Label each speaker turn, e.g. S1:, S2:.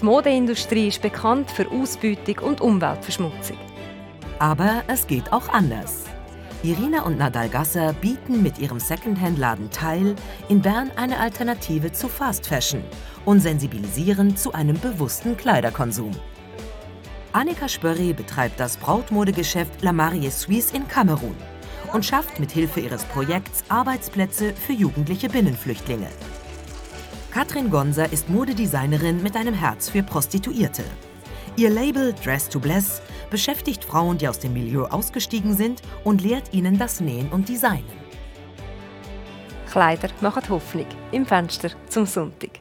S1: Die Modeindustrie ist bekannt für Ausbeutung und Umweltverschmutzung.
S2: Aber es geht auch anders. Irina und Nadal Gasser bieten mit ihrem Secondhand-Laden Teil in Bern eine Alternative zu Fast Fashion und sensibilisieren zu einem bewussten Kleiderkonsum. Annika Spörri betreibt das Brautmodegeschäft La Marie Suisse in Kamerun und schafft mit Hilfe ihres Projekts Arbeitsplätze für jugendliche Binnenflüchtlinge. Katrin Gonser ist Modedesignerin mit einem Herz für Prostituierte. Ihr Label Dress to Bless beschäftigt Frauen, die aus dem Milieu ausgestiegen sind und lehrt ihnen das Nähen und Designen.
S1: Kleider machen Hoffnung im Fenster zum Sonntag.